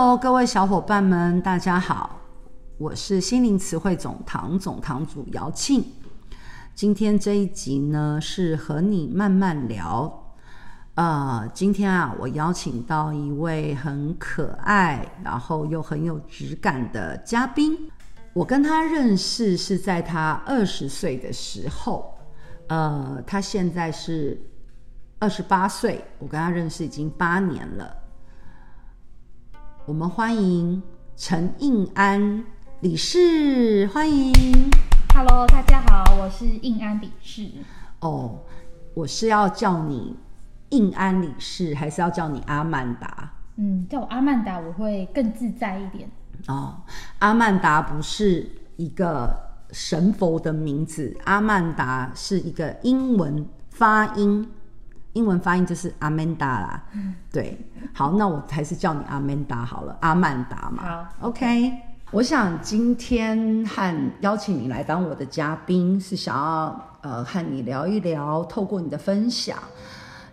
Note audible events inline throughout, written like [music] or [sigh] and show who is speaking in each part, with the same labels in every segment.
Speaker 1: Hello，各位小伙伴们，大家好，我是心灵词汇总堂总堂主姚庆。今天这一集呢，是和你慢慢聊。呃，今天啊，我邀请到一位很可爱，然后又很有质感的嘉宾。我跟他认识是在他二十岁的时候，呃，他现在是二十八岁，我跟他认识已经八年了。我们欢迎陈映安理事，欢迎。
Speaker 2: Hello，大家好，我是映安理事。
Speaker 1: 哦，我是要叫你映安理事，还是要叫你阿曼达？
Speaker 2: 嗯，叫我阿曼达，我会更自在一点。
Speaker 1: 哦，阿曼达不是一个神佛的名字，阿曼达是一个英文发音。英文发音就是阿曼达啦，嗯，对，好，那我还是叫你阿曼达好了，阿曼达嘛。
Speaker 2: 好
Speaker 1: ，OK。我想今天和邀请你来当我的嘉宾，是想要呃和你聊一聊，透过你的分享，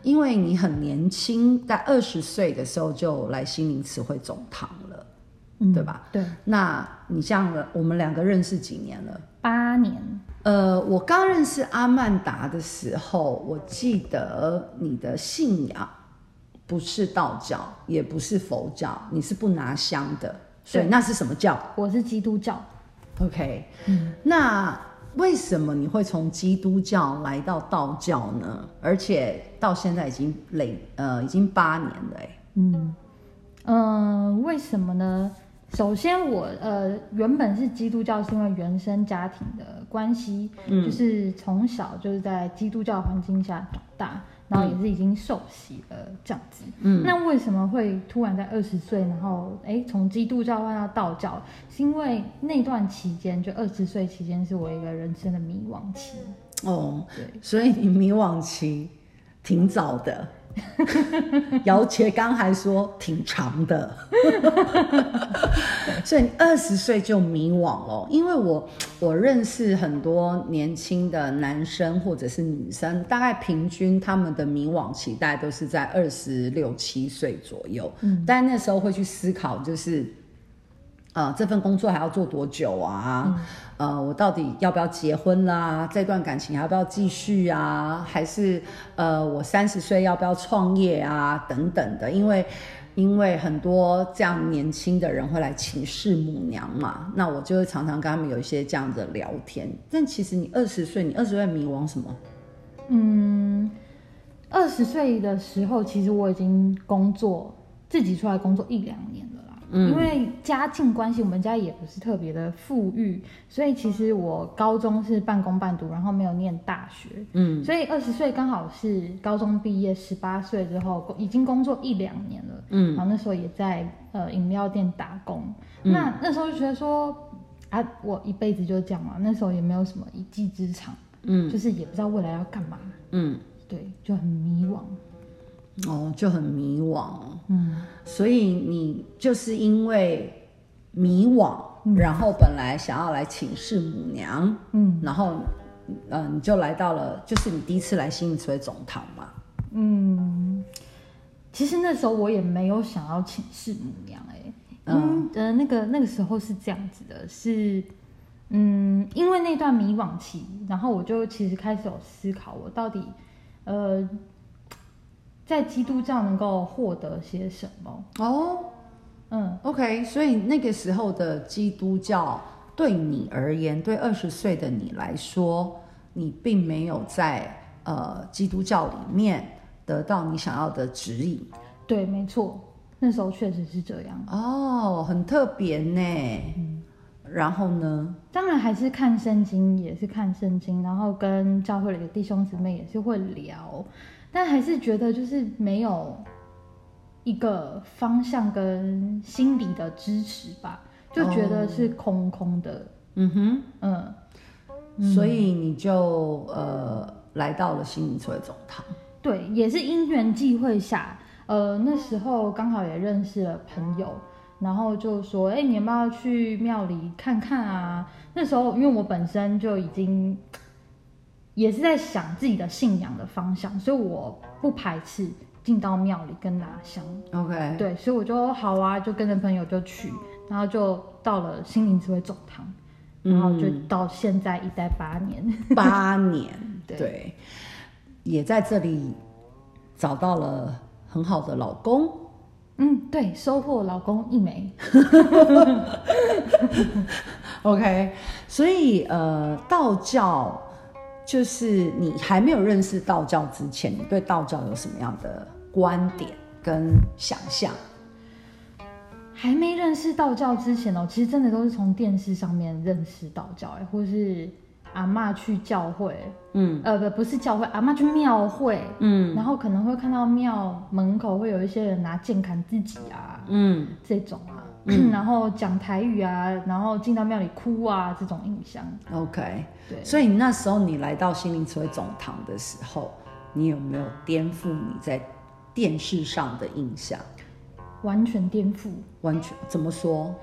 Speaker 1: 因为你很年轻，在二十岁的时候就来心灵词汇总堂了，嗯，对吧？
Speaker 2: 对。
Speaker 1: 那你像我们两个认识几年了？
Speaker 2: 八年。
Speaker 1: 呃，我刚认识阿曼达的时候，我记得你的信仰不是道教，也不是佛教，你是不拿香的，所以那是什么教？
Speaker 2: 我是基督教。
Speaker 1: OK，嗯，那为什么你会从基督教来到道教呢？而且到现在已经累，呃，已经八年了，哎，
Speaker 2: 嗯，嗯、呃，为什么呢？首先我，我呃原本是基督教，是因为原生家庭的关系，嗯，就是从小就是在基督教环境下长大，然后也是已经受洗了这样子。嗯，那为什么会突然在二十岁，然后哎从基督教换到道教？是因为那段期间，就二十岁期间，是我一个人生的迷惘期。
Speaker 1: 哦，对，所以你迷惘期挺早的。[laughs] 姚杰刚还说挺长的，[laughs] 所以你二十岁就迷惘了。因为我我认识很多年轻的男生或者是女生，大概平均他们的迷惘期大概都是在二十六七岁左右。嗯，但那时候会去思考，就是。呃，这份工作还要做多久啊？嗯、呃，我到底要不要结婚啦？这段感情还要不要继续啊？还是呃，我三十岁要不要创业啊？等等的，因为因为很多这样年轻的人会来请示母娘嘛，那我就会常常跟他们有一些这样的聊天。但其实你二十岁，你二十岁迷惘什么？
Speaker 2: 嗯，二十岁的时候，其实我已经工作，自己出来工作一两年了。因为家境关系，我们家也不是特别的富裕，所以其实我高中是半工半读，然后没有念大学。嗯，所以二十岁刚好是高中毕业，十八岁之后已经工作一两年了。嗯，然后那时候也在呃饮料店打工。嗯，那那时候就觉得说啊，我一辈子就这样嘛，那时候也没有什么一技之长。嗯，就是也不知道未来要干嘛。嗯，对，就很迷惘。
Speaker 1: 哦，就很迷惘，嗯，所以你就是因为迷惘，嗯、然后本来想要来请示母娘，嗯，然后，呃，你就来到了，就是你第一次来心灵词汇总堂嘛，
Speaker 2: 嗯，其实那时候我也没有想要请示母娘，哎，嗯，呃，那个那个时候是这样子的，是，嗯，因为那段迷惘期，然后我就其实开始有思考，我到底，呃。在基督教能够获得些什么？哦，
Speaker 1: 嗯，OK，所以那个时候的基督教对你而言，对二十岁的你来说，你并没有在呃基督教里面得到你想要的指引。
Speaker 2: 对，没错，那时候确实是这样。
Speaker 1: 哦，很特别呢。嗯，然后呢？
Speaker 2: 当然还是看圣经，也是看圣经，然后跟教会里的弟兄姊妹也是会聊。但还是觉得就是没有一个方向跟心理的支持吧，就觉得是空空的。Oh. 嗯哼，
Speaker 1: 嗯，所以你就呃来到了心灵词汇总堂。
Speaker 2: 对，也是因缘际会下，呃，那时候刚好也认识了朋友，然后就说，哎、欸，你要不要去庙里看看啊？那时候因为我本身就已经。也是在想自己的信仰的方向，所以我不排斥进到庙里跟拿香。
Speaker 1: OK，
Speaker 2: 对，所以我就好啊，就跟着朋友就去，然后就到了心灵智慧总堂，然后就到现在一待八年。
Speaker 1: 八年，[laughs] 对，
Speaker 2: 对
Speaker 1: 也在这里找到了很好的老公。
Speaker 2: 嗯，对，收获老公一枚。[laughs]
Speaker 1: OK，所以呃，道教就是你还没有认识道教之前，你对道教有什么样的观点跟想象？
Speaker 2: 还没认识道教之前哦，其实真的都是从电视上面认识道教，哎，或是。阿嬷去教会，嗯，呃，不，不是教会，阿嬷去庙会，嗯，然后可能会看到庙门口会有一些人拿剑砍自己啊，嗯，这种啊，嗯、[clears throat] 然后讲台语啊，然后进到庙里哭啊，这种印象。
Speaker 1: OK，对，所以那时候你来到心灵慈惠总堂的时候，你有没有颠覆你在电视上的印象？
Speaker 2: 完全颠覆，
Speaker 1: 完全怎么说？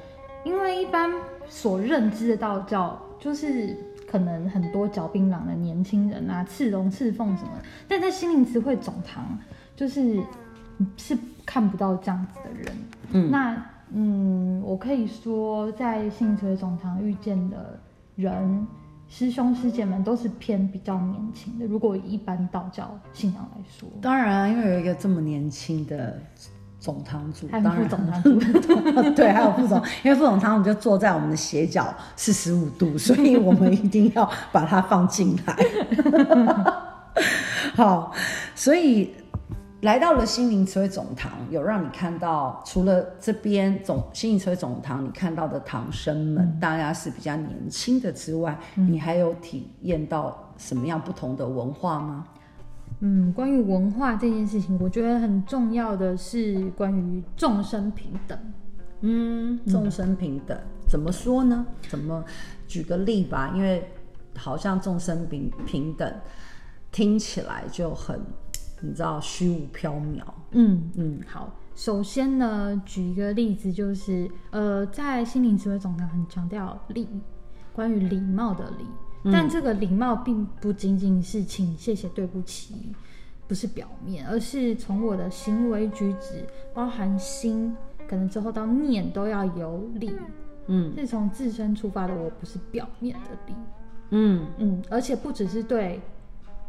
Speaker 2: 因为一般所认知的道教就是。可能很多嚼槟榔的年轻人啊，刺龙刺凤什么，但在心灵词汇总堂，就是是看不到这样子的人。嗯，那嗯，我可以说，在心灵慈惠总堂遇见的人，师兄师姐们都是偏比较年轻的。如果以一般道教信仰来说，
Speaker 1: 当然啊，因为有一个这么年轻的。总堂主，
Speaker 2: 还有副总堂主，[laughs]
Speaker 1: 对，还有副总，因为副总堂主就坐在我们的斜角四十五度，[laughs] 所以我们一定要把它放进来。[laughs] 好，所以来到了心灵慈惠总堂，有让你看到除了这边总心灵慈惠总堂，你看到的唐生们、嗯、大家是比较年轻的之外，嗯、你还有体验到什么样不同的文化吗？
Speaker 2: 嗯，关于文化这件事情，我觉得很重要的是关于众生平等。
Speaker 1: 嗯，众生平等、嗯、怎么说呢？怎么举个例吧？因为好像众生平平等听起来就很，你知道虚无缥缈。嗯
Speaker 2: 嗯，好，首先呢，举一个例子，就是呃，在心灵智慧总堂很强调礼，关于礼貌的礼。但这个礼貌并不仅仅是请、谢谢、对不起，不是表面，而是从我的行为举止，包含心，可能之后到念都要有礼。嗯，是从自身出发的，我不是表面的礼。嗯嗯，而且不只是对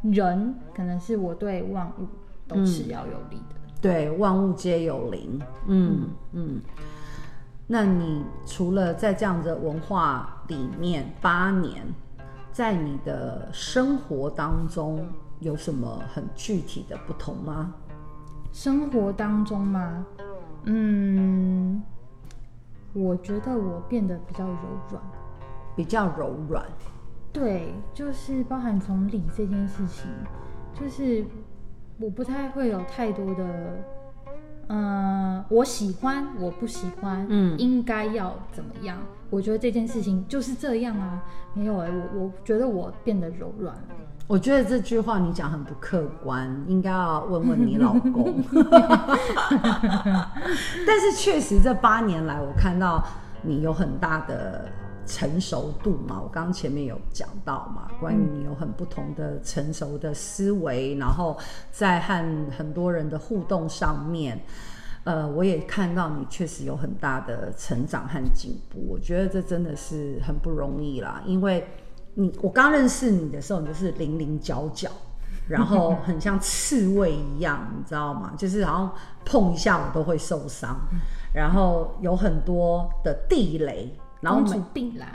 Speaker 2: 人，可能是我对万物都是要有利的。
Speaker 1: 嗯、对，万物皆有灵。嗯嗯，嗯，那你除了在这样的文化里面八年，在你的生活当中有什么很具体的不同吗？
Speaker 2: 生活当中吗？嗯，我觉得我变得比较柔软，
Speaker 1: 比较柔软。
Speaker 2: 对，就是包含从理这件事情，就是我不太会有太多的。嗯，我喜欢，我不喜欢，嗯，应该要怎么样？我觉得这件事情就是这样啊，没有哎、欸，我我觉得我变得柔软了。
Speaker 1: 我觉得这句话你讲很不客观，应该要问问你老公。[laughs] 但是确实这八年来，我看到你有很大的。成熟度嘛，我刚刚前面有讲到嘛，关于你有很不同的成熟的思维，然后在和很多人的互动上面，呃，我也看到你确实有很大的成长和进步。我觉得这真的是很不容易啦，因为你我刚认识你的时候，你就是零零角角，[laughs] 然后很像刺猬一样，你知道吗？就是好像碰一下我都会受伤，然后有很多的地雷。然后
Speaker 2: 公主病啦，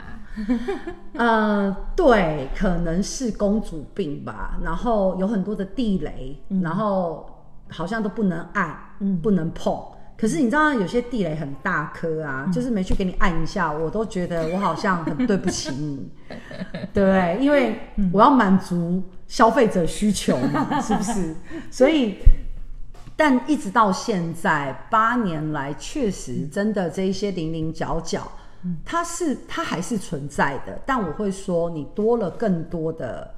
Speaker 2: [laughs]
Speaker 1: 呃，对，可能是公主病吧。然后有很多的地雷，嗯、然后好像都不能按，嗯、不能碰。可是你知道，有些地雷很大颗啊，嗯、就是没去给你按一下，我都觉得我好像很对不起你，对 [laughs] 不对？因为我要满足消费者需求嘛，[laughs] 是不是？所以，但一直到现在八年来，确实真的这一些零零角角。它是它还是存在的，但我会说你多了更多的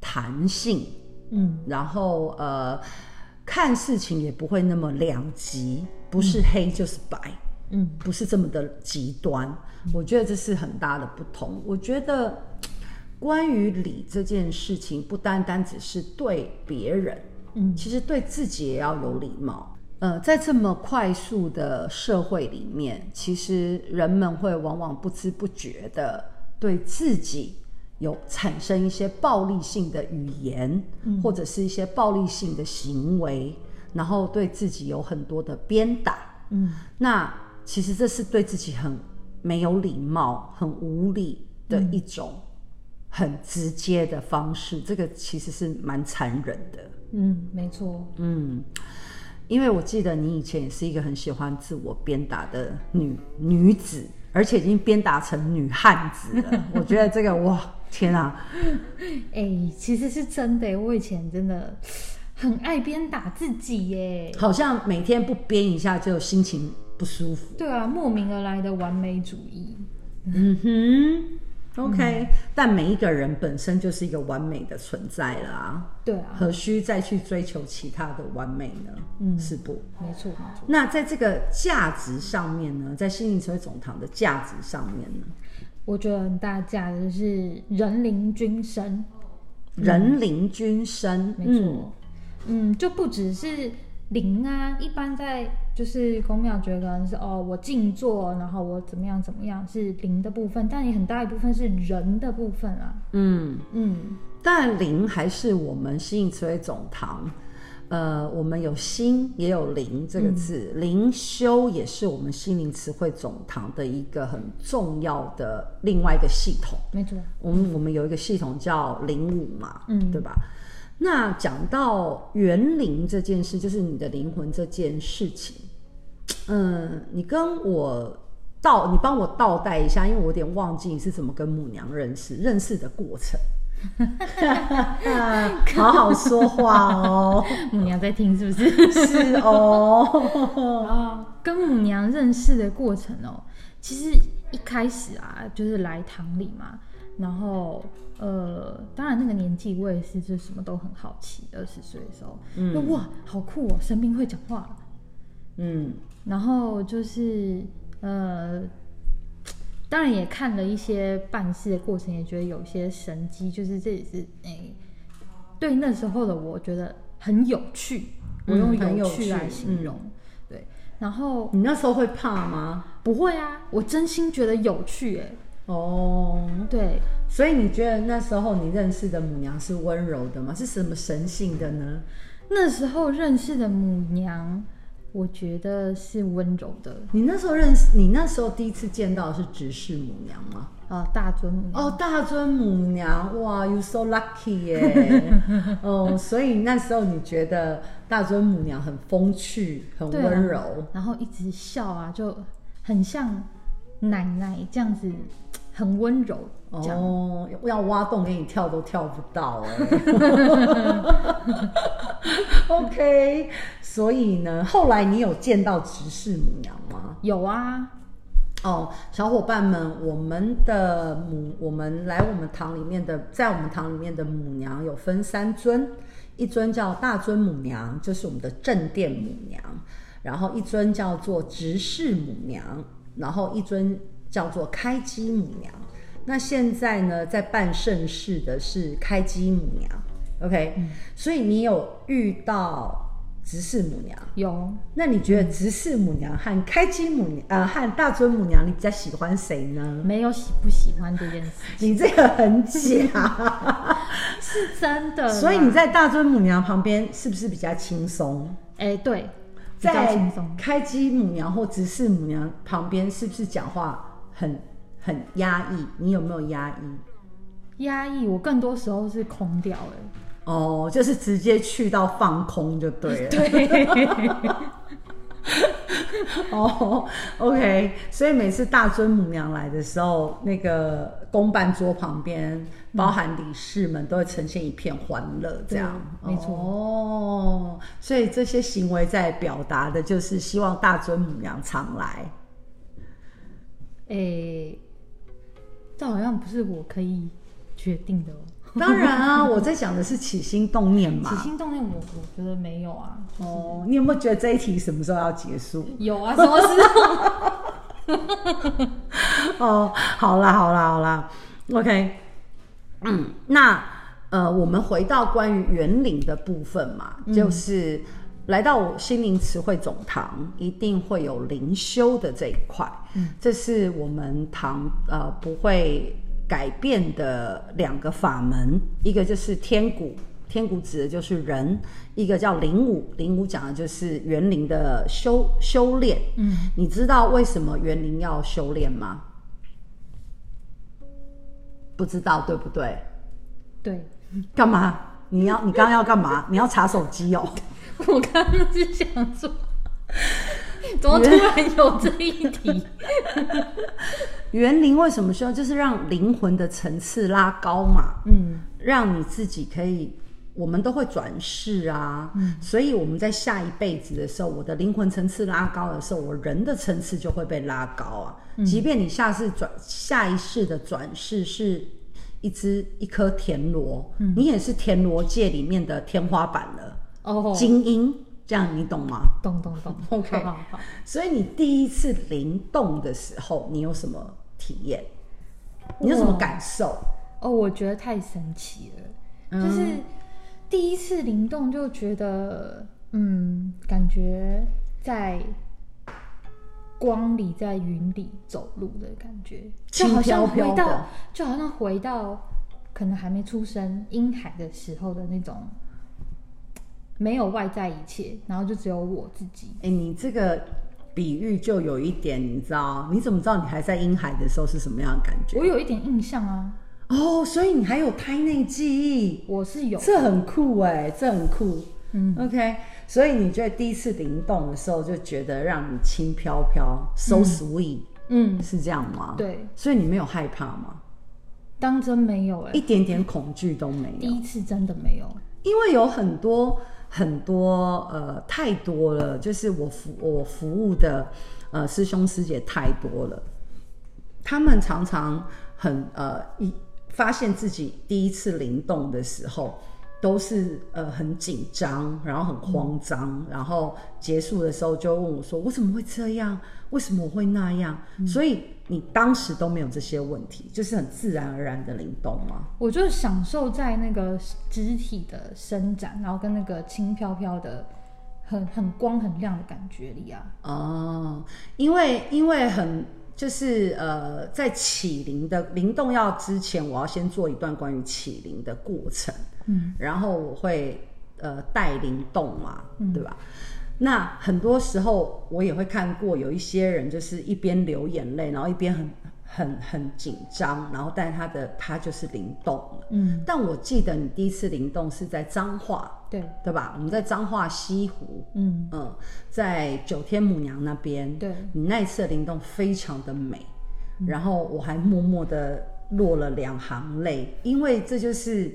Speaker 1: 弹性，嗯，然后呃看事情也不会那么两极，不是黑就是白，嗯，不是这么的极端。嗯，我觉得这是很大的不同。我觉得关于礼这件事情，不单单只是对别人，嗯，其实对自己也要有礼貌。呃，在这么快速的社会里面，其实人们会往往不知不觉的对自己有产生一些暴力性的语言，嗯，或者是一些暴力性的行为，然后对自己有很多的鞭打。嗯，那其实这是对自己很没有礼貌、很无理的一种。很直接的方式，这个其实是蛮残忍的。
Speaker 2: 嗯，没错。
Speaker 1: 嗯，因为我记得你以前也是一个很喜欢自我鞭打的女女子，而且已经鞭打成女汉子了。[laughs] 我觉得这个哇，天啊！[laughs]
Speaker 2: 哎、欸，其实是真的，我以前真的很爱鞭打自己耶，
Speaker 1: 好像每天不鞭一下就心情不舒服。
Speaker 2: 对啊，莫名而来的完美主义。
Speaker 1: 嗯哼。OK，、嗯、但每一个人本身就是一个完美的存在了啊。
Speaker 2: 对啊，
Speaker 1: 何须再去追求其他的完美呢？嗯，是不？
Speaker 2: 没错，没错。
Speaker 1: 那在这个价值上面呢，在心灵词汇总堂的价值上面呢，
Speaker 2: 我觉得很大价值是人灵均生。
Speaker 1: 人灵均生，
Speaker 2: 没错。嗯，就不只是。灵啊，一般在就是宫庙觉得是哦，我静坐，然后我怎么样怎么样是灵的部分，但也很大一部分是人的部分啊。
Speaker 1: 嗯嗯，但灵还是我们心灵词汇总堂，呃，我们有心也有灵这个字，嗯、灵修也是我们心灵词汇总堂的一个很重要的另外一个系统。
Speaker 2: 没错，
Speaker 1: 我们我们有一个系统叫灵舞嘛，嗯，对吧？那讲到园林这件事，就是你的灵魂这件事情，[tsk] 嗯，你跟我倒，你帮我倒带一下，因为我有点忘记你是怎么跟母娘认识，认识的过程。[laughs] 好好说话哦，[laughs]
Speaker 2: 母娘在听是不是？
Speaker 1: 是哦。
Speaker 2: 啊，[laughs] 跟母娘认识的过程哦，其实一开始啊，就是来堂里嘛。然后，呃，当然那个年纪我也是，就什么都很好奇。二十岁的时候，嗯，哇，好酷哦，神明会讲话，嗯，然后就是，呃，当然也看了一些办事的过程，也觉得有些神迹，就是这也是，哎，对那时候的我觉得很有趣，我用有趣来形容，嗯，对。然后
Speaker 1: 你那时候会怕吗？
Speaker 2: 不会啊，我真心觉得有趣，哎。
Speaker 1: 哦，
Speaker 2: 对，
Speaker 1: 所以你觉得那时候你认识的母娘是温柔的吗？是什么神性的呢？
Speaker 2: 那时候认识的母娘，我觉得是温柔的。
Speaker 1: 你那时候认识，你那时候第一次见到的是执事母娘吗？
Speaker 2: 哦，大尊母娘。
Speaker 1: 哦，大尊母娘，哇，you so lucky 耶！[laughs] 哦，所以那时候你觉得大尊母娘很风趣，很温柔，啊，
Speaker 2: 然后一直笑啊，就很像奶奶这样子。很温柔
Speaker 1: 哦，要挖洞给你跳都跳不到哎。[laughs] OK，所以呢，后来你有见到执事母娘吗？
Speaker 2: 有啊。
Speaker 1: 哦，小伙伴们，我们的母，我们来我们堂里面的，在我们堂里面的母娘有分三尊，一尊叫大尊母娘，就是我们的正殿母娘，然后一尊叫做执事母娘，然后一尊。叫做开基母娘，那现在呢，在办盛事的是开基母娘，OK，、嗯、所以你有遇到执事母娘？
Speaker 2: 有。
Speaker 1: 那你觉得执事母娘和开基母娘，呃，和大尊母娘，你比较喜欢谁呢？
Speaker 2: 没有喜不喜欢这件事，
Speaker 1: 你这个很假，[laughs]
Speaker 2: 是真的。
Speaker 1: 所以你在大尊母娘旁边是不是比较轻松？
Speaker 2: 哎、欸，对，
Speaker 1: 在开基母娘或执事母娘旁边是不是讲话？很很压抑，你有没有压抑？
Speaker 2: 压抑，我更多时候是空掉哎。
Speaker 1: 哦，就是直接去到放空就对了。
Speaker 2: 对。[laughs]
Speaker 1: 哦，OK，所以每次大尊母娘来的时候，那个公办桌旁边，包含理事们都会呈现一片欢乐，这样。
Speaker 2: 没错。
Speaker 1: 哦，所以这些行为在表达的就是希望大尊母娘常来。
Speaker 2: 诶、欸，这好像不是我可以决定的哦。[laughs]
Speaker 1: 当然啊，我在讲的是起心动念嘛。
Speaker 2: 起心动念我，我我觉得没有啊。
Speaker 1: 哦，你有没有觉得这一题什么时候要结束？
Speaker 2: 有啊，什么时
Speaker 1: 候？[laughs] 哦，好啦，好啦，好啦。OK，嗯，那呃，我们回到关于圆领的部分嘛，嗯、就是来到心灵词汇总堂，一定会有灵修的这一块。嗯，这是我们堂呃不会改变的两个法门，一个就是天鼓，天鼓指的就是人；一个叫灵武，灵武讲的就是园灵的修修炼。嗯，你知道为什么园灵要修炼吗？不知道对不对？
Speaker 2: 对。
Speaker 1: 干嘛？你要你刚刚要干嘛？你要查手机哦。[laughs]
Speaker 2: 我刚刚是想说，[laughs] 怎么突然有这一题？
Speaker 1: 园 [laughs] 林为什么需要？就是让灵魂的层次拉高嘛。嗯，让你自己可以，我们都会转世啊。嗯，所以我们在下一辈子的时候，我的灵魂层次拉高的时候，我人的层次就会被拉高啊。嗯，即便你下次转下一世的转世是。一只一颗田螺，嗯、你也是田螺界里面的天花板了哦，精英，这样你懂吗？
Speaker 2: 懂懂懂，[laughs] OK，好，好，好。
Speaker 1: 所以你第一次灵动的时候，你有什么体验？你有什么感受？
Speaker 2: 哦，我觉得太神奇了，嗯、就是第一次灵动就觉得，嗯，感觉在。光里在云里走路的感觉，就好像回到，就好像回到可能还没出生婴孩的时候的那种，没有外在一切，然后就只有我自己。
Speaker 1: 哎、欸，你这个比喻就有一点，你知道？你怎么知道你还在婴孩的时候是什么样的感觉？
Speaker 2: 我有一点印象啊。
Speaker 1: 哦，所以你还有胎内记忆？
Speaker 2: 我是有，
Speaker 1: 这很酷哎，这很酷。嗯，OK。所以你觉得第一次灵动的时候就觉得让你轻飘飘，so sweet，嗯，是这样吗？
Speaker 2: 对，
Speaker 1: 所以你没有害怕吗？
Speaker 2: 当真没有哎，
Speaker 1: 一点点恐惧都没有。
Speaker 2: 第一次真的没有，
Speaker 1: 因为有很多很多呃太多了，就是我服我服务的呃师兄师姐太多了，他们常常很呃一发现自己第一次灵动的时候。都是呃很紧张，然后很慌张，嗯、然后结束的时候就问我说：“我怎么会这样？为什么我会那样？”嗯、所以你当时都没有这些问题，就是很自然而然的灵动吗？
Speaker 2: 我就享受在那个肢体的伸展，然后跟那个轻飘飘的、很很光很亮的感觉里啊。
Speaker 1: 哦，因为因为很就是呃，在起灵的灵动要之前，我要先做一段关于起灵的过程。嗯，然后我会呃带灵动嘛，嗯、对吧？那很多时候我也会看过有一些人就是一边流眼泪，然后一边很很很紧张，然后但是他的他就是灵动了。嗯，但我记得你第一次灵动是在彰化，对对吧？我们在彰化西湖，嗯嗯，在九天母娘那边，对，你那一次的灵动非常的美，嗯、然后我还默默的落了两行泪，因为这就是。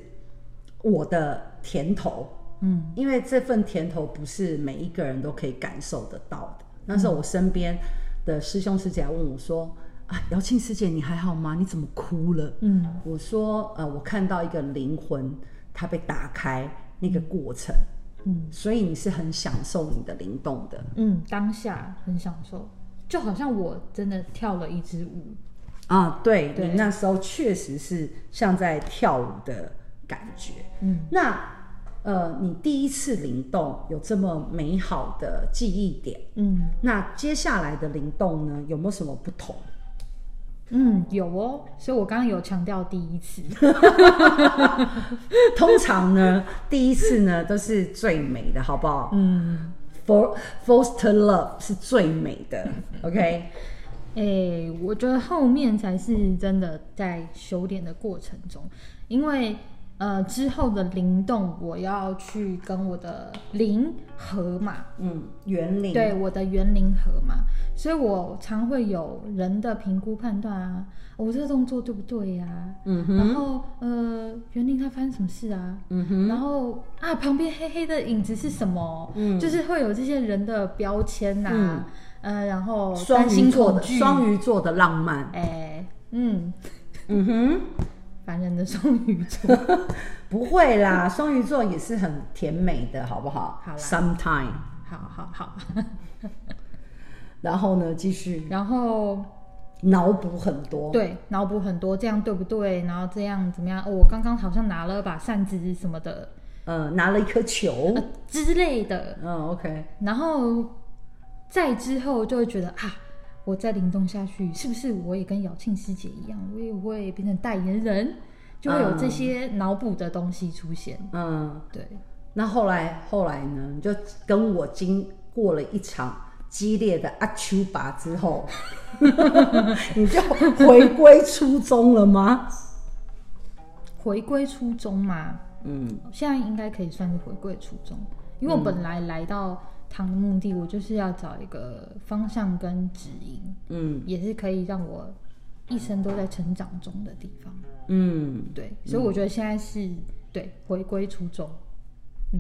Speaker 1: 我的甜头，嗯，因为这份甜头不是每一个人都可以感受得到的。那时候我身边的师兄师姐问我说：“啊，瑶沁师姐，你还好吗？你怎么哭了？”嗯，我说：“呃，我看到一个灵魂，它被打开那个过程，嗯，所以你是很享受你的灵动的，
Speaker 2: 嗯，当下很享受，就好像我真的跳了一支舞。
Speaker 1: 啊，对，对。你那时候确实是像在跳舞的。”感觉，嗯，那呃，你第一次灵动有这么美好的记忆点，嗯，那接下来的灵动呢，有没有什么不同？
Speaker 2: 嗯，有哦，所以我刚刚有强调第一次，[laughs]
Speaker 1: 通常呢，第一次呢都是最美的，好不好？嗯，for foster love 是最美的，[laughs] OK？
Speaker 2: 哎、欸，我觉得后面才是真的在修炼的过程中，因为。呃，之后的灵动，我要去跟我的灵合嘛，嗯，
Speaker 1: 园灵，
Speaker 2: 对，我的园灵合嘛，所以我常会有人的评估判断啊，我这个动作对不对呀？嗯哼，然后呃，园灵它发生什么事啊？嗯哼，然后啊，旁边黑黑的影子是什么？嗯，就是会有这些人的标签呐，嗯，呃，然后
Speaker 1: 双鱼座的双鱼座的浪漫，
Speaker 2: 哎，嗯，嗯哼。凡人的双鱼座 [laughs]
Speaker 1: 不会啦，双鱼座也是很甜美的，好不好？
Speaker 2: 好啦
Speaker 1: ，sometime，
Speaker 2: 好好好。
Speaker 1: 然后呢，继续。
Speaker 2: 然后
Speaker 1: 脑补很多，
Speaker 2: 对，脑补很多，这样对不对？然后这样怎么样？哦，我刚刚好像拿了把扇子什么的，
Speaker 1: 呃，拿了一颗球、
Speaker 2: 呃、之类的，
Speaker 1: 嗯，OK。
Speaker 2: 然后再之后就会觉得啊，我再灵动下去，是不是我也跟姚庆师姐一样，我也会变成代言人？就会有这些脑补的东西出现。
Speaker 1: 嗯，
Speaker 2: 对。
Speaker 1: 那后来后来呢？你就跟我经过了一场激烈的阿丘拔之后，[laughs] [laughs] 你就回归初衷了吗？
Speaker 2: 回归初衷嘛，嗯，现在应该可以算是回归初衷。因为我本来来到唐的目的，我就是要找一个方向跟指引，嗯，也是可以让我一生都在成长中的地方。嗯，对，所以我觉得现在是、嗯、对回归初衷。嗯，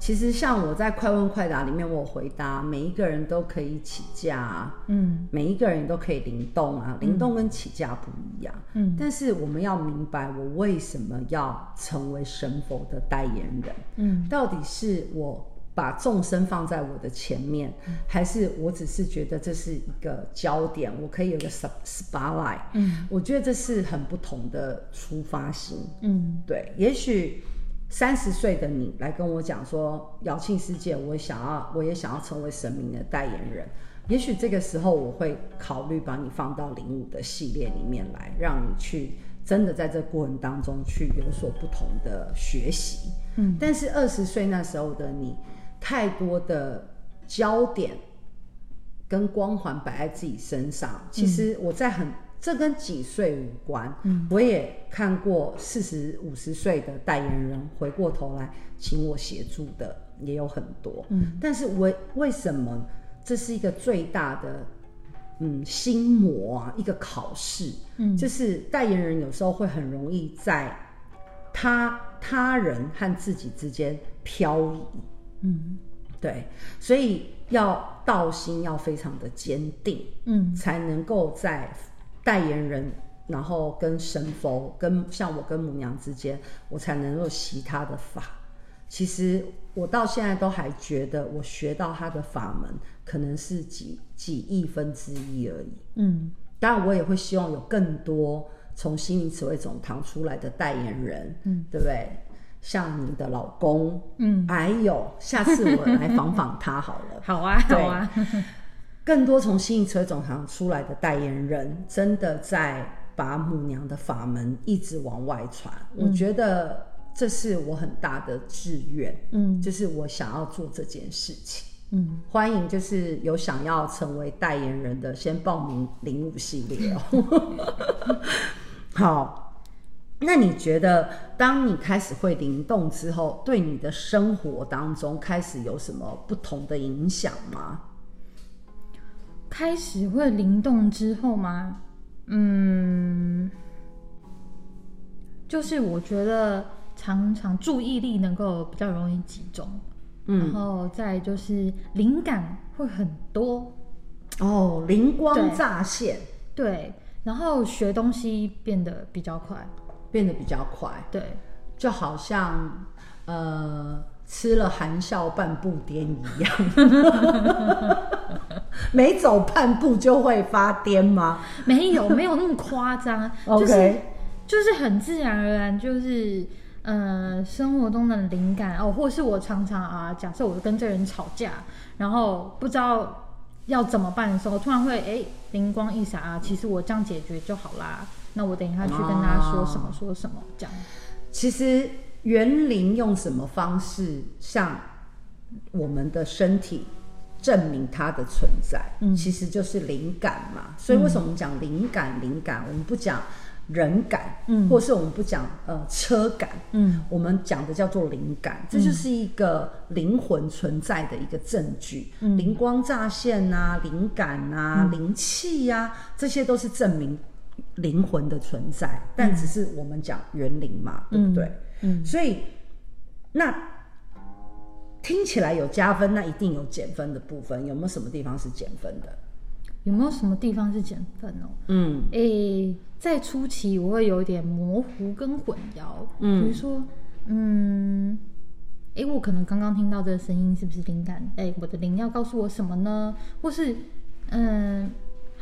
Speaker 1: 其实像我在快问快答里面，我回答每一个人都可以起价啊，嗯，每一个人都可以灵动啊，灵动跟起价不一样，嗯，但是我们要明白，我为什么要成为神佛的代言人？嗯，到底是我把众生放在我的前面，嗯、还是我只是觉得这是一个焦点，我可以有个 spotlight？嗯，我觉得这是很不同的出发心。嗯，对，也许三十岁的你来跟我讲说，瑶庆师姐，我想要，我也想要成为神明的代言人。也许这个时候我会考虑把你放到零五的系列里面来，让你去真的在这过程当中去有所不同的学习。嗯，但是二十岁那时候的你。太多的焦点跟光环摆在自己身上，其实我在很这跟几岁无关。嗯，我也看过四十五十岁的代言人回过头来请我协助的也有很多。嗯，但是为为什么这是一个最大的嗯心魔啊？一个考试，嗯，就是代言人有时候会很容易在他他人和自己之间漂移。嗯，对，所以要道心要非常的坚定，嗯，才能够在代言人，然后跟神佛，跟像我跟母娘之间，我才能够习他的法。其实我到现在都还觉得，我学到他的法门，可能是几几亿分之一而已。嗯，当然我也会希望有更多从心灵慈惠总堂出来的代言人，嗯，对不对？像你的老公，嗯，还有下次我来访访他好了。[laughs]
Speaker 2: 好啊，好啊。
Speaker 1: 更多从心灵慈惠总行出来的代言人，真的在把母娘的法门一直往外传。嗯，我觉得这是我很大的志愿，嗯，就是我想要做这件事情。嗯，欢迎就是有想要成为代言人的，先报名零五系列哦。[laughs] 好。那你觉得，当你开始会灵动之后，对你的生活当中开始有什么不同的影响吗？
Speaker 2: 开始会灵动之后吗？嗯，就是我觉得常常注意力能够比较容易集中，嗯，然后再就是灵感会很多
Speaker 1: 哦，灵光乍现，
Speaker 2: 对，对，然后学东西变得比较快。
Speaker 1: 变得比较快，
Speaker 2: 对，
Speaker 1: 就好像呃吃了含笑半步癫一样，[laughs] 每走半步就会发癫吗？
Speaker 2: 没有，没有那么夸张，[laughs] 就是、就是很自然而然，就是呃生活中的灵感哦，或是我常常啊，假设我跟这人吵架，然后不知道要怎么办的时候，突然会哎灵光一闪啊，其实我这样解决就好啦。那我等一下去跟他说什么说什么，这样。
Speaker 1: 其实园林用什么方式向我们的身体证明它的存在，嗯，其实就是灵感嘛。所以为什么我们讲灵感？灵感，我们不讲人感，嗯，或是我们不讲呃车感，嗯，我们讲的叫做灵感，这就是一个灵魂存在的一个证据。嗯，灵光乍现啊，灵感啊，灵气呀，这些都是证明。灵魂的存在，但只是我们讲园林嘛，嗯，对不对？嗯，所以那听起来有加分，那一定有减分的部分。有没有什么地方是减分的？
Speaker 2: 有没有什么地方是减分哦？嗯，诶、欸，在初期我会有点模糊跟混淆，嗯，比如说，嗯，诶、欸，我可能刚刚听到这个声音是不是灵感？诶、欸，我的灵要告诉我什么呢？或是，嗯。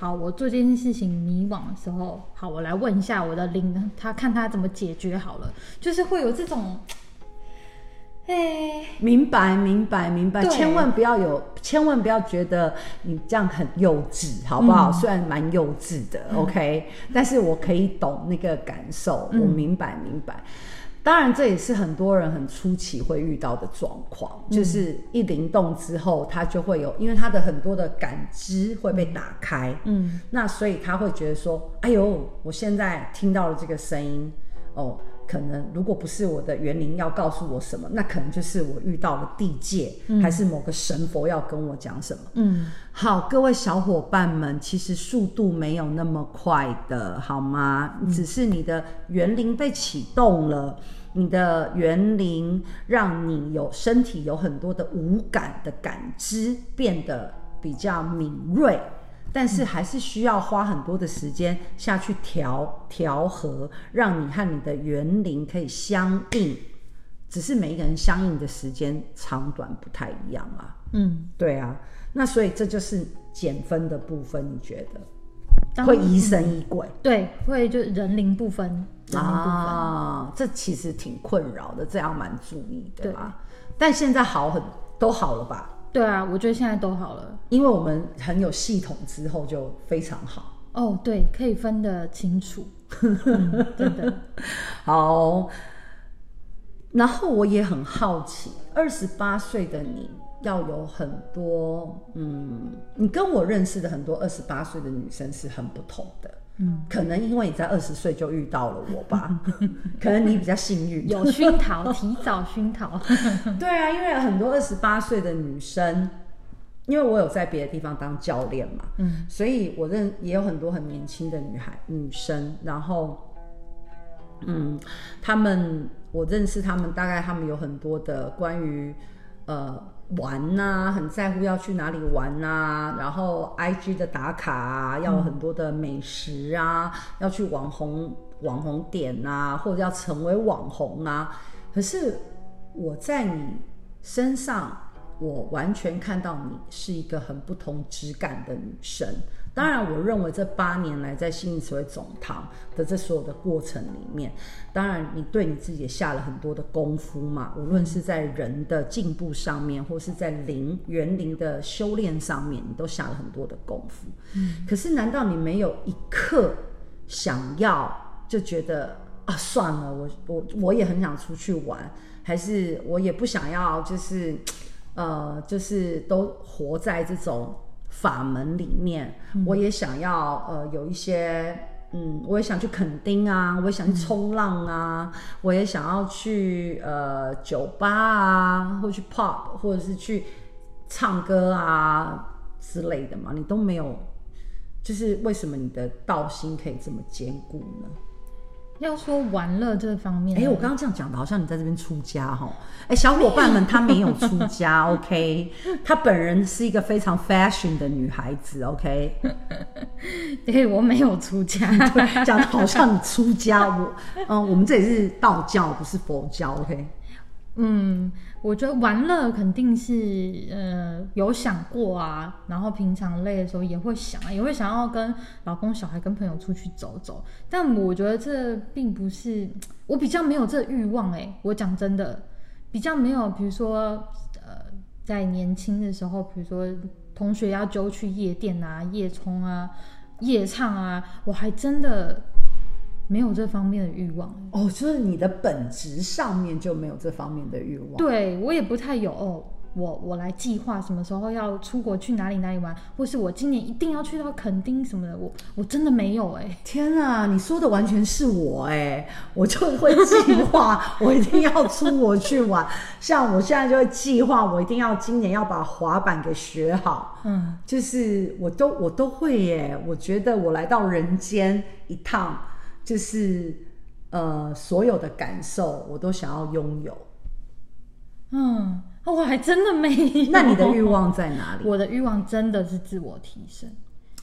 Speaker 2: 好，我做这件事情迷惘的时候，好，我来问一下我的灵，他看他怎么解决好了，就是会有这种。
Speaker 1: 明白，明白，明白，千万不要有，千万不要觉得你这样很幼稚，好不好？嗯、虽然蛮幼稚的、嗯、，OK，但是我可以懂那个感受，嗯、我明白，明白。当然，这也是很多人很初期会遇到的状况，嗯、就是一灵动之后，他就会有，因为他的很多的感知会被打开，嗯，那所以他会觉得说，哎呦，我现在听到了这个声音，哦。可能如果不是我的园林要告诉我什么，那可能就是我遇到了地界，嗯、还是某个神佛要跟我讲什么。嗯，好，各位小伙伴们，其实速度没有那么快的，好吗？嗯、只是你的园林被启动了，你的园林让你有身体有很多的五感的感知变得比较敏锐。但是还是需要花很多的时间下去调调和，让你和你的元灵可以相应。只是每一个人相应的时间长短不太一样啊。嗯，对啊。那所以这就是减分的部分，你觉得会疑神疑鬼？
Speaker 2: 对，会就人灵不分，人灵不分
Speaker 1: 啊，这其实挺困扰的，这样蛮注意的吧？但现在好很都好了吧？
Speaker 2: 对啊，我觉得现在都好了，
Speaker 1: 因为我们很有系统，之后就非常好。
Speaker 2: 哦，对，可以分得清楚，[laughs] 嗯、真的。
Speaker 1: 好，然后我也很好奇，二十八岁的你要有很多，嗯，你跟我认识的很多二十八岁的女生是很不同的。嗯，可能因为你在二十岁就遇到了我吧，[laughs] 可能你比较幸运，
Speaker 2: 有熏陶，提早熏陶。[laughs]
Speaker 1: 对啊，因为很多二十八岁的女生，因为我有在别的地方当教练嘛，嗯，所以我认也有很多很年轻的女孩女生，然后，嗯，他们我认识他们，大概他们有很多的关于呃。玩呐、啊，很在乎要去哪里玩呐、啊，然后 IG 的打卡啊，要很多的美食啊，要去网红网红点啊，或者要成为网红啊。可是我在你身上，我完全看到你是一个很不同质感的女生。当然，我认为这八年来在心灵词汇总堂的这所有的过程里面，当然你对你自己也下了很多的功夫嘛。无论是在人的进步上面，或是在灵元灵的修炼上面，你都下了很多的功夫。嗯。可是，难道你没有一刻想要就觉得啊，算了，我我我也很想出去玩，还是我也不想要，就是呃，就是都活在这种。法门里面，嗯、我也想要呃有一些嗯，我也想去垦丁啊，我也想去冲浪啊，嗯、我也想要去呃酒吧啊，或去 pop，或者是去唱歌啊之类的嘛，你都没有，就是为什么你的道心可以这么坚固呢？
Speaker 2: 要说玩乐这方面，
Speaker 1: 哎，我刚刚这样讲的，好像你在这边出家哈。哎，小伙伴们，她没有出家 [laughs] OK，她本人是一个非常 fashion 的女孩子，OK。[laughs]
Speaker 2: 对，我没有出家，
Speaker 1: 讲的好像你出家。我，嗯，我们这里是道教，不是佛教，OK。
Speaker 2: 嗯，我觉得玩乐肯定是呃有想过啊，然后平常累的时候也会想啊，也会想要跟老公、小孩、跟朋友出去走走。但我觉得这并不是我比较没有这欲望哎，我讲真的比较没有，比如说呃在年轻的时候，比如说同学要揪去夜店啊、夜冲啊、夜唱啊，我还真的。没有这方面的欲望
Speaker 1: 哦，就是你的本质上面就没有这方面的欲望。
Speaker 2: 对，我也不太有哦，我我来计划什么时候要出国去哪里哪里玩，或是我今年一定要去到垦丁什么的，我我真的没有哎。
Speaker 1: 天啊，你说的完全是我哎，我就会计划 [laughs] 我一定要出国去玩，像我现在就会计划我一定要今年要把滑板给学好，嗯，就是我都我都会耶，我觉得我来到人间一趟。就是呃，所有的感受我都想要拥有。
Speaker 2: 嗯，我还真的没有。
Speaker 1: 那你的欲望在哪里？
Speaker 2: 我的欲望真的是自我提升。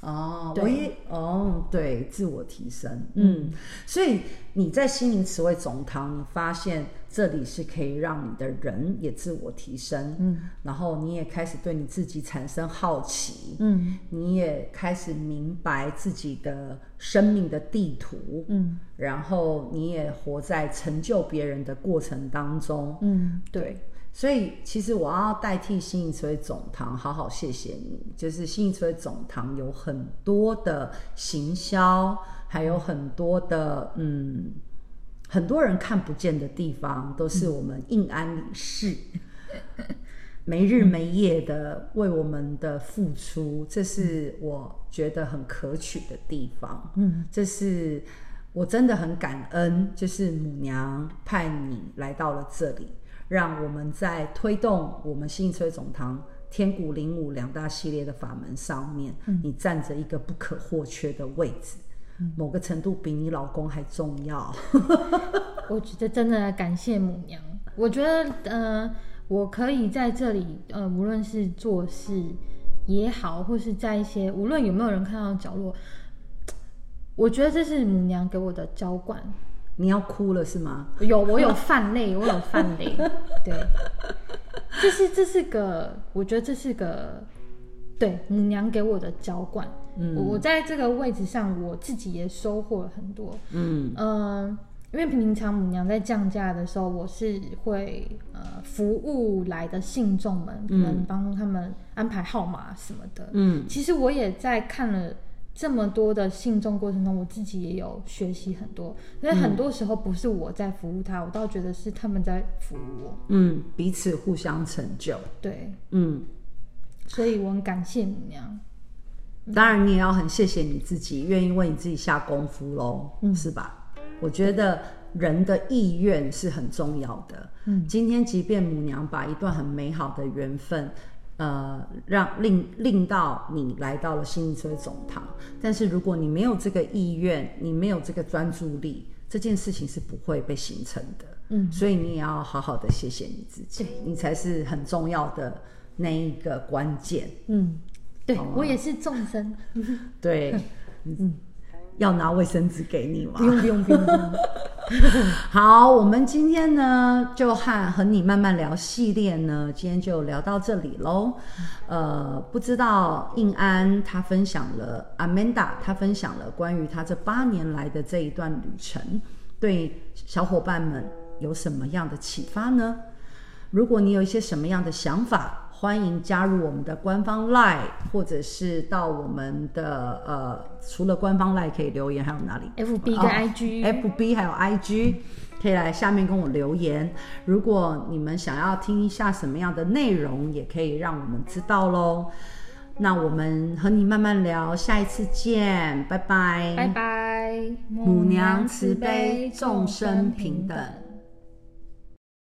Speaker 1: 哦，
Speaker 2: 对。
Speaker 1: 我也哦，对，自我提升，嗯，所以你在心灵词汇总堂，你发现这里是可以让你的人也自我提升，嗯，然后你也开始对你自己产生好奇，嗯，你也开始明白自己的生命的地图，嗯，然后你也活在成就别人的过程当中，嗯，对。所以，其实我要代替心灵词汇总堂，好好谢谢你。就是心灵词汇总堂有很多的行销，还有很多的嗯，很多人看不见的地方，都是我们印安理事 [laughs] 没日没夜的为我们的付出，这是我觉得很可取的地方。嗯，这是我真的很感恩，就是母娘派你来到了这里。让我们在推动我们心灵词汇总堂天鼓灵武两大系列的法门上面，嗯、你站着一个不可或缺的位置，嗯、某个程度比你老公还重要。[laughs]
Speaker 2: 我觉得真的感谢母娘。我觉得，呃，我可以在这里，呃，无论是做事也好，或是在一些无论有没有人看到的角落，我觉得这是母娘给我的浇灌。
Speaker 1: 你要哭了是吗？
Speaker 2: 有，我有泛泪，[laughs] 我有泛泪。对，这是这是个，我觉得这是个，对母娘给我的浇灌。嗯，我在这个位置上，我自己也收获了很多。嗯嗯、呃，因为平常母娘在降价的时候，我是会呃服务来的信众们，可能帮他们安排号码什么的。嗯，其实我也在看了。这么多的信众过程中，我自己也有学习很多。因为很多时候不是我在服务他，嗯、我倒觉得是他们在服务我。
Speaker 1: 嗯，彼此互相成就。
Speaker 2: 对，嗯，所以我很感谢母娘。
Speaker 1: 当然，你也要很谢谢你自己，愿意为你自己下功夫喽，嗯、是吧？我觉得人的意愿是很重要的。嗯，今天即便母娘把一段很美好的缘分。呃，让令令到你来到了心灵词汇总堂，但是如果你没有这个意愿，你没有这个专注力，这件事情是不会被形成的。嗯，所以你也要好好的谢谢你自己，你才是很重要的那一个关键。嗯，
Speaker 2: 对我也是众生。[laughs]
Speaker 1: 对，[laughs] 嗯。要拿卫生纸给你吗？
Speaker 2: 不用不用不用。[laughs]
Speaker 1: 好，我们今天呢，就和和你慢慢聊系列呢，今天就聊到这里喽。呃，不知道印安他分享了，Amanda 他分享了关于他这八年来的这一段旅程，对小伙伴们有什么样的启发呢？如果你有一些什么样的想法，欢迎加入我们的官方 LINE，或者是到我们的呃，除了官方 LINE 可以留言，还有哪里
Speaker 2: ？FB 跟 IG，FB
Speaker 1: 还有 IG，可以来下面跟我留言。如果你们想要听一下什么样的内容，也可以让我们知道喽。那我们和你慢慢聊，下一次见，拜拜，
Speaker 2: 拜拜。
Speaker 1: 母娘慈悲，众生平等。